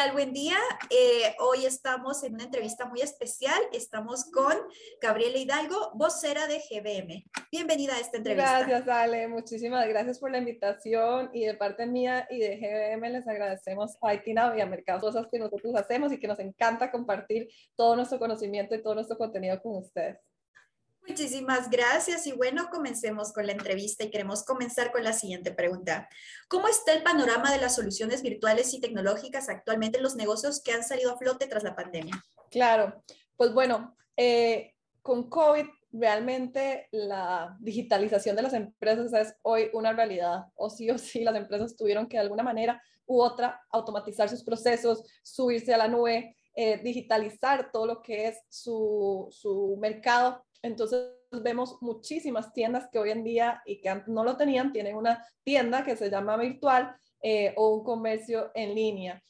tal? Buen día. Eh, hoy estamos en una entrevista muy especial. Estamos con Gabriela Hidalgo, vocera de GBM. Bienvenida a esta entrevista. Gracias, Ale. Muchísimas gracias por la invitación y de parte mía y de GBM les agradecemos a Itina y a Mercados cosas que nosotros hacemos y que nos encanta compartir todo nuestro conocimiento y todo nuestro contenido con ustedes. Muchísimas gracias y bueno, comencemos con la entrevista y queremos comenzar con la siguiente pregunta. ¿Cómo está el panorama de las soluciones virtuales y tecnológicas actualmente en los negocios que han salido a flote tras la pandemia? Claro, pues bueno, eh, con COVID realmente la digitalización de las empresas es hoy una realidad. O sí o sí, las empresas tuvieron que de alguna manera u otra automatizar sus procesos, subirse a la nube, eh, digitalizar todo lo que es su, su mercado entonces vemos muchísimas tiendas que hoy en día y que antes no lo tenían, tienen una tienda que se llama virtual eh, o un comercio en línea.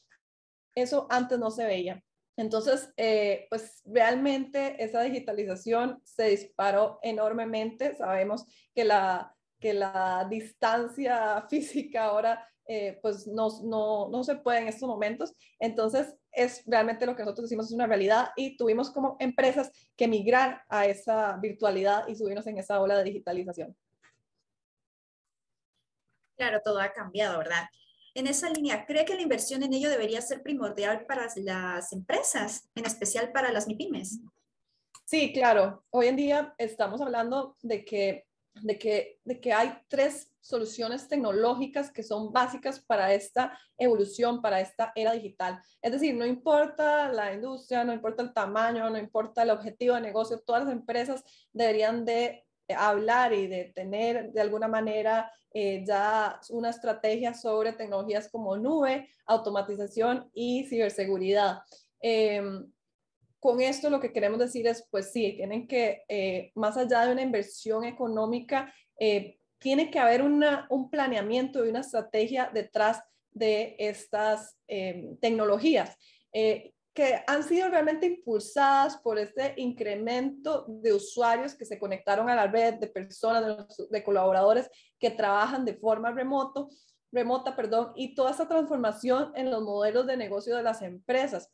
Eso antes no se veía. Entonces, eh, pues realmente esa digitalización se disparó enormemente. Sabemos que la, que la distancia física ahora eh, pues no, no, no, se puede en estos momentos. Entonces, es realmente lo que nosotros decimos es una realidad y tuvimos como empresas que migrar a esa virtualidad y subirnos en esa ola de digitalización. Claro, todo ha cambiado, ¿verdad? En esa línea, ¿cree que la inversión en ello debería ser primordial para las empresas, en especial para las MIPIMES? Sí, claro. Hoy en día estamos hablando de que, de que, de que hay tres soluciones tecnológicas que son básicas para esta evolución, para esta era digital. Es decir, no importa la industria, no importa el tamaño, no importa el objetivo de negocio, todas las empresas deberían de hablar y de tener de alguna manera eh, ya una estrategia sobre tecnologías como nube, automatización y ciberseguridad. Em, con esto lo que queremos decir es, pues sí, tienen que, eh, más allá de una inversión económica, eh, tiene que haber un planeamiento y una estrategia detrás de estas em, tecnologías eh, que han sido realmente impulsadas por este incremento de usuarios que se conectaron a la red, de personas, de, colaboradores que trabajan de forma remoto, remota, perdón, y toda esa transformación en los modelos de negocio de las empresas.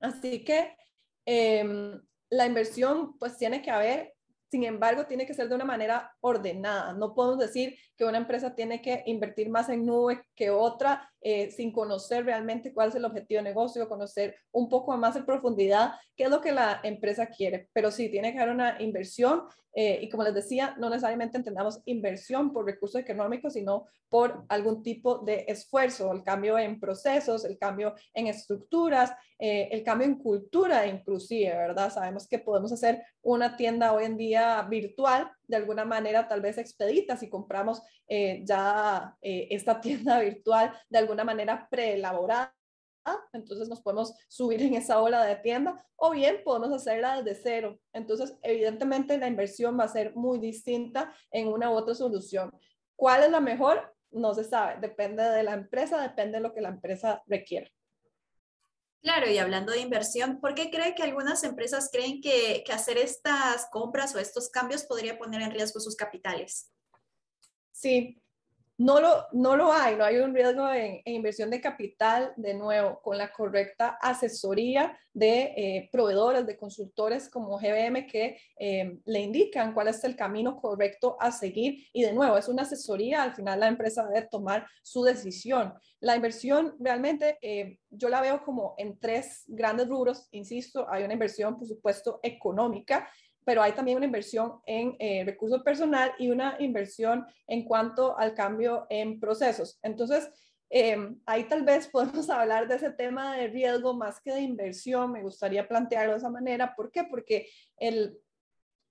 Así que em, la inversión pues tiene que haber sin embargo, tiene que ser de una manera ordenada. No podemos decir que una empresa tiene que invertir más en nube que otra eh, sin conocer realmente cuál es el objetivo de negocio, conocer un poco más en profundidad qué es lo que la empresa quiere. Pero sí, tiene que haber una inversión eh, y como les decía, no necesariamente entendamos inversión por recursos económicos, sino por algún tipo de esfuerzo, el cambio en procesos, el cambio en estructuras, eh, el cambio en cultura inclusive, ¿verdad? Sabemos que podemos hacer una tienda hoy en día virtual, de alguna manera tal vez expedita si compramos eh, ya esta tienda virtual de alguna manera preelaborada entonces nos podemos subir en esa ola de tienda o bien podemos hacerla desde cero. Entonces, evidentemente la inversión va a ser muy distinta en una u otra solución. ¿Cuál es la mejor? No se sabe, depende de la empresa, depende de lo que la empresa requiera. Claro, y hablando de inversión, ¿por qué cree que algunas empresas creen que, que hacer estas compras o estos cambios podría poner en riesgo sus capitales? Sí, no lo, no lo hay, no hay un riesgo en, inversión de capital, de nuevo, con la correcta asesoría de eh, proveedores, de consultores como GBM que eh, le indican cuál es el camino correcto a seguir. Y de nuevo, es una asesoría, al final la empresa debe tomar su decisión. La inversión realmente eh, yo la veo como en tres grandes rubros, insisto, hay una inversión, por supuesto, económica pero hay también una inversión en eh, recursos personal y una inversión en cuanto al cambio en procesos. Entonces, eh, ahí tal vez podemos hablar de ese tema de riesgo más que de inversión. Me gustaría plantearlo de esa manera. ¿Por qué? Porque el,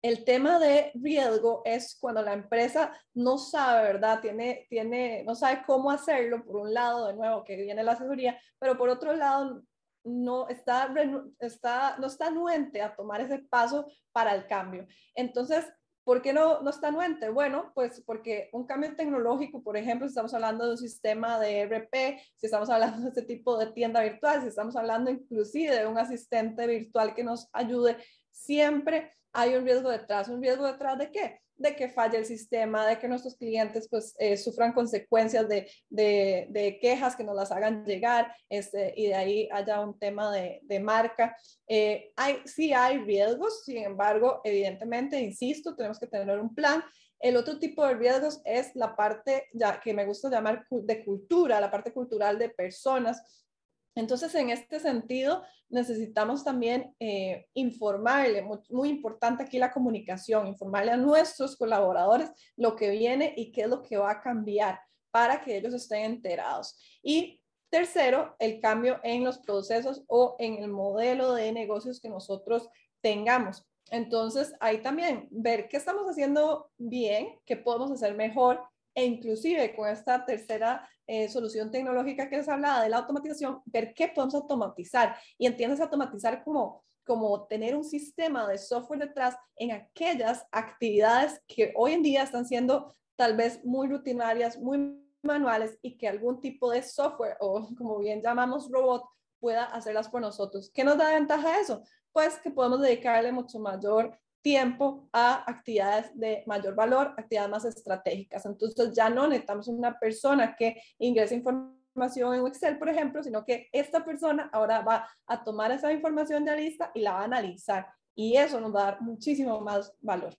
el tema de riesgo es cuando la empresa no sabe, ¿verdad? Tiene, tiene, no sabe cómo hacerlo, por un lado, de nuevo, que viene la asesoría, pero por otro lado, no está, está, no está anuente a tomar ese paso para el cambio. Entonces, ¿por qué no, no está anuente? Bueno, pues porque un cambio tecnológico, por ejemplo, si estamos hablando de un sistema de RP, si estamos hablando de este tipo de tienda virtual, si estamos hablando inclusive de un asistente virtual que nos ayude, siempre hay un riesgo detrás. ¿Un riesgo detrás de qué? De que falle el sistema, de que nuestros clientes pues eh, sufran consecuencias de, de, quejas que nos las hagan llegar este, y de ahí haya un tema de, de marca. Eh, hay, sí hay riesgos, sin embargo, evidentemente, insisto, tenemos que tener un plan. El otro tipo de riesgos es la parte ya, que me gusta llamar de cultura, la parte cultural de personas. Entonces, en este sentido, necesitamos también eh, informarle, muy, importante aquí la comunicación, informarle a nuestros colaboradores lo que viene y qué es lo que va a cambiar para que ellos estén enterados. Y tercero, el cambio en los procesos o en el modelo de negocios que nosotros tengamos. Entonces, ahí también ver qué estamos haciendo bien, qué podemos hacer mejor e inclusive con esta tercera eh, solución tecnológica que les hablaba de la automatización, ver qué podemos automatizar. Y entiendes automatizar como, como tener un sistema de software detrás en aquellas actividades que hoy en día están siendo tal vez muy rutinarias, muy manuales y que algún tipo de software o como bien llamamos robot pueda hacerlas por nosotros. ¿Qué nos da ventaja eso? Pues que podemos dedicarle mucho mayor tiempo a actividades de mayor valor, actividades más estratégicas. Entonces ya no necesitamos una persona que ingrese información en Excel, por ejemplo, sino que esta persona ahora va a tomar esa información de la lista y la va a analizar. Y eso nos va a dar muchísimo más valor.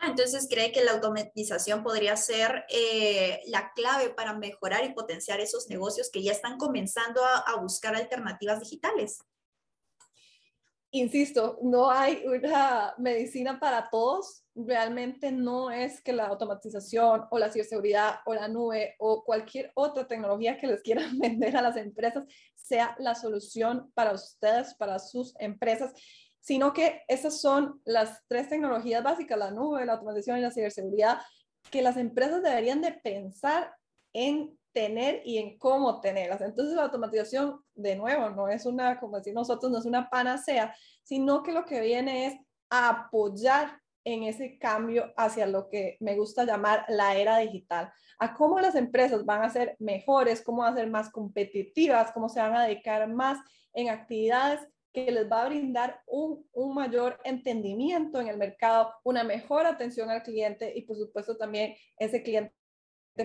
Ah, entonces, ¿cree que la automatización podría ser eh, la clave para mejorar y potenciar esos negocios que ya están comenzando a buscar alternativas digitales? Insisto, no hay una medicina para todos. Realmente no es que la automatización o la ciberseguridad o la nube o cualquier otra tecnología que les quieran vender a las empresas sea la solución para ustedes, para sus empresas, sino que esas son las tres tecnologías básicas, la nube, la automatización y la ciberseguridad, que las empresas deberían de pensar en tener y en cómo tenerlas. Entonces la automatización, de nuevo, no es una, como decimos nosotros, no es una panacea, sino que lo que viene es apoyar en ese cambio hacia lo que me gusta llamar la era digital, a cómo las empresas van a ser mejores, cómo van a ser más competitivas, cómo se van a dedicar más en actividades que les va a brindar un, un, mayor entendimiento en el mercado, una mejor atención al cliente y por supuesto también ese cliente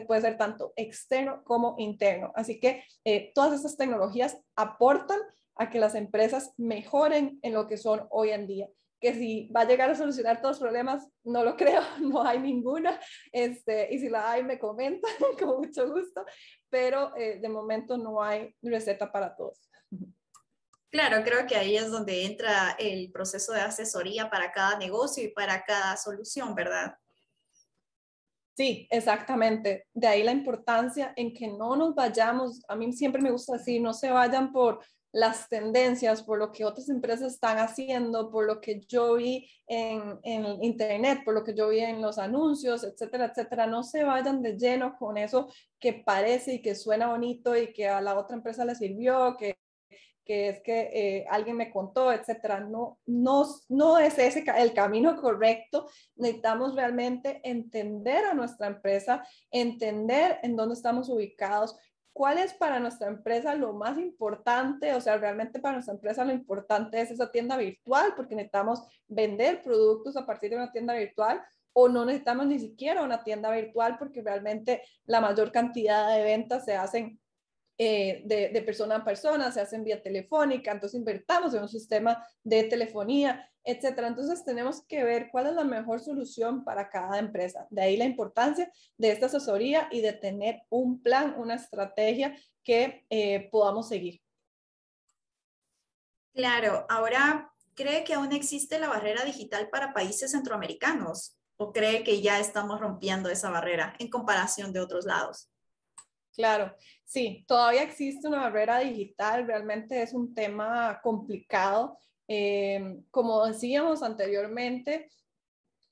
puede ser tanto externo como interno. Así que eh, todas estas tecnologías aportan a que las empresas mejoren en lo que son hoy en día. Que si va a llegar a solucionar todos los problemas, no lo creo, no hay ninguna. Este, y si la hay, me comentan con mucho gusto, pero eh, de momento no hay receta para todos. Claro, creo que ahí es donde entra el proceso de asesoría para cada negocio y para cada solución, ¿verdad? Sí, exactamente. De ahí la importancia en que no nos vayamos, a mí siempre me gusta decir, no se vayan por las tendencias, por lo que otras empresas están haciendo, por lo que yo vi en, en, internet, por lo que yo vi en los anuncios, etcétera, etcétera. No se vayan de lleno con eso que parece y que suena bonito y que a la otra empresa le sirvió, que que es que eh, alguien me contó, etcétera. No, no, no es ese el camino correcto. Necesitamos realmente entender a nuestra empresa, entender en dónde estamos ubicados, cuál es para nuestra empresa lo más importante, o sea, realmente para nuestra empresa lo importante es esa tienda virtual, porque necesitamos vender productos a partir de una tienda virtual o no necesitamos ni siquiera una tienda virtual porque realmente la mayor cantidad de ventas se hacen eh, de, persona a persona, se hacen vía telefónica, entonces invertamos en un sistema de telefonía, etcétera. Entonces tenemos que ver cuál es la mejor solución para cada empresa. De ahí la importancia de esta asesoría y de tener un plan, una estrategia que eh, podamos seguir. Claro, ahora, ¿cree que aún existe la barrera digital para países centroamericanos? ¿O cree que ya estamos rompiendo esa barrera en comparación de otros lados? Claro, sí, todavía existe una barrera digital, realmente es un tema complicado. Eh, como decíamos anteriormente,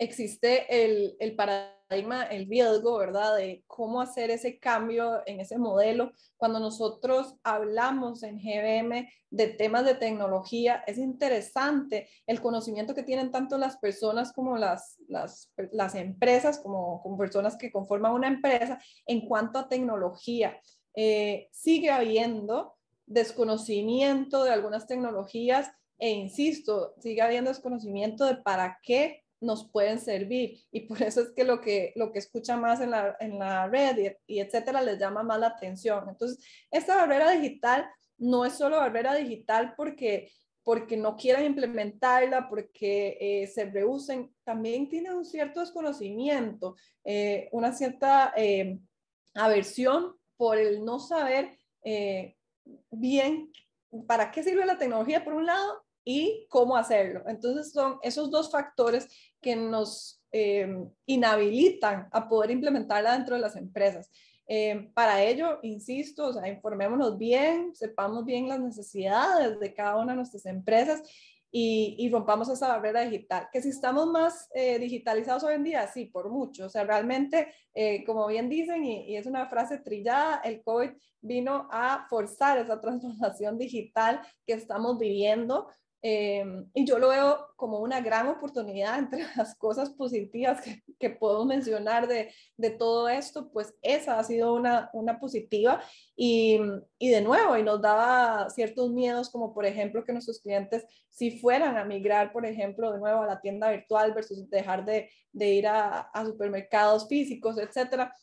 existe el, el paradigma, el riesgo, ¿verdad? De cómo hacer ese cambio en ese modelo. Cuando nosotros hablamos en GBM de temas de tecnología, es interesante el conocimiento que tienen tanto las personas como las, las, las empresas, como, como personas que conforman una empresa en cuanto a tecnología. Eh, sigue habiendo desconocimiento de algunas tecnologías e insisto, sigue habiendo desconocimiento de para qué nos pueden servir y por eso es que lo que, lo que escucha más en la, en la red y, etcétera les llama más la atención. Entonces, esta barrera digital no es solo barrera digital porque porque no quieran implementarla, porque eh, se rehúsen, también tiene un cierto desconocimiento, eh, una cierta eh, aversión por el no saber bien para qué sirve la tecnología por un lado y cómo hacerlo. Entonces son esos dos factores que nos inhabilitan a poder implementarla dentro de las empresas. Eh, para ello, insisto, o sea, informémonos bien, sepamos bien las necesidades de cada una de nuestras empresas y, rompamos esa barrera digital. Que si estamos más eh, digitalizados hoy en día, sí, por mucho. O sea, realmente, eh, como bien dicen, y, y, es una frase trillada, el COVID vino a forzar esa transformación digital que estamos viviendo. Em, y yo lo veo como una gran oportunidad entre las cosas positivas que, que puedo mencionar de, de, todo esto, pues esa ha sido una, una positiva y, y, de nuevo, y nos daba ciertos miedos como por ejemplo que nuestros clientes si fueran a migrar, por ejemplo, de nuevo a la tienda virtual versus dejar de, de ir a, a supermercados físicos, etcétera.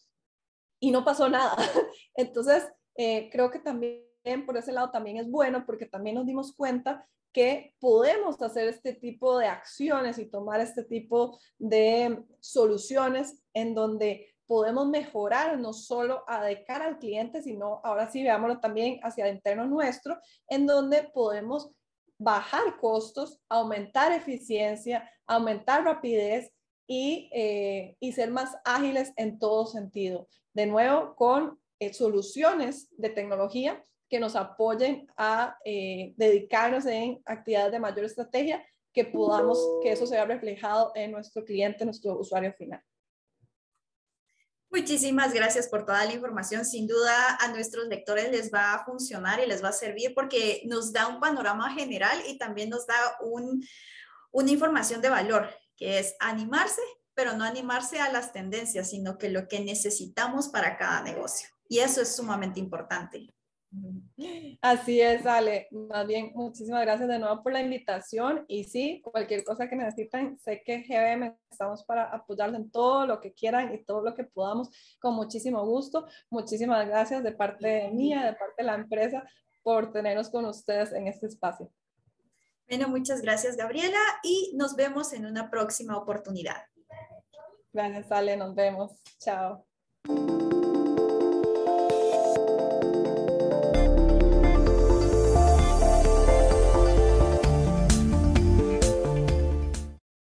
Y no pasó nada. Entonces, eh, creo que también por ese lado también es bueno porque también nos dimos cuenta que podemos hacer este tipo de acciones y tomar este tipo de soluciones en donde podemos mejorar no solo a de cara al cliente, sino ahora sí veámoslo también hacia el interno nuestro, en donde podemos bajar costos, aumentar eficiencia, aumentar rapidez y, eh, y ser más ágiles en todo sentido. De nuevo, con eh, soluciones de tecnología que nos apoyen a eh, dedicarnos en actividades de mayor estrategia, que podamos, que eso sea reflejado en nuestro cliente, nuestro usuario final. Muchísimas gracias por toda la información. Sin duda a nuestros lectores les va a funcionar y les va a servir porque nos da un panorama general y también nos da un, una información de valor, que es animarse, pero no animarse a las tendencias, sino que lo que necesitamos para cada negocio. Y eso es sumamente importante. Así es, Ale. Más bien, muchísimas gracias de nuevo por la invitación. Y sí, cualquier cosa que necesiten, sé que GBM estamos para apoyarles en todo lo que quieran y todo lo que podamos, con muchísimo gusto. Muchísimas gracias de parte mía, de parte de la empresa, por tenernos con ustedes en este espacio. Bueno, muchas gracias, Gabriela, y nos vemos en una próxima oportunidad. Gracias, Ale. Nos vemos. Chao.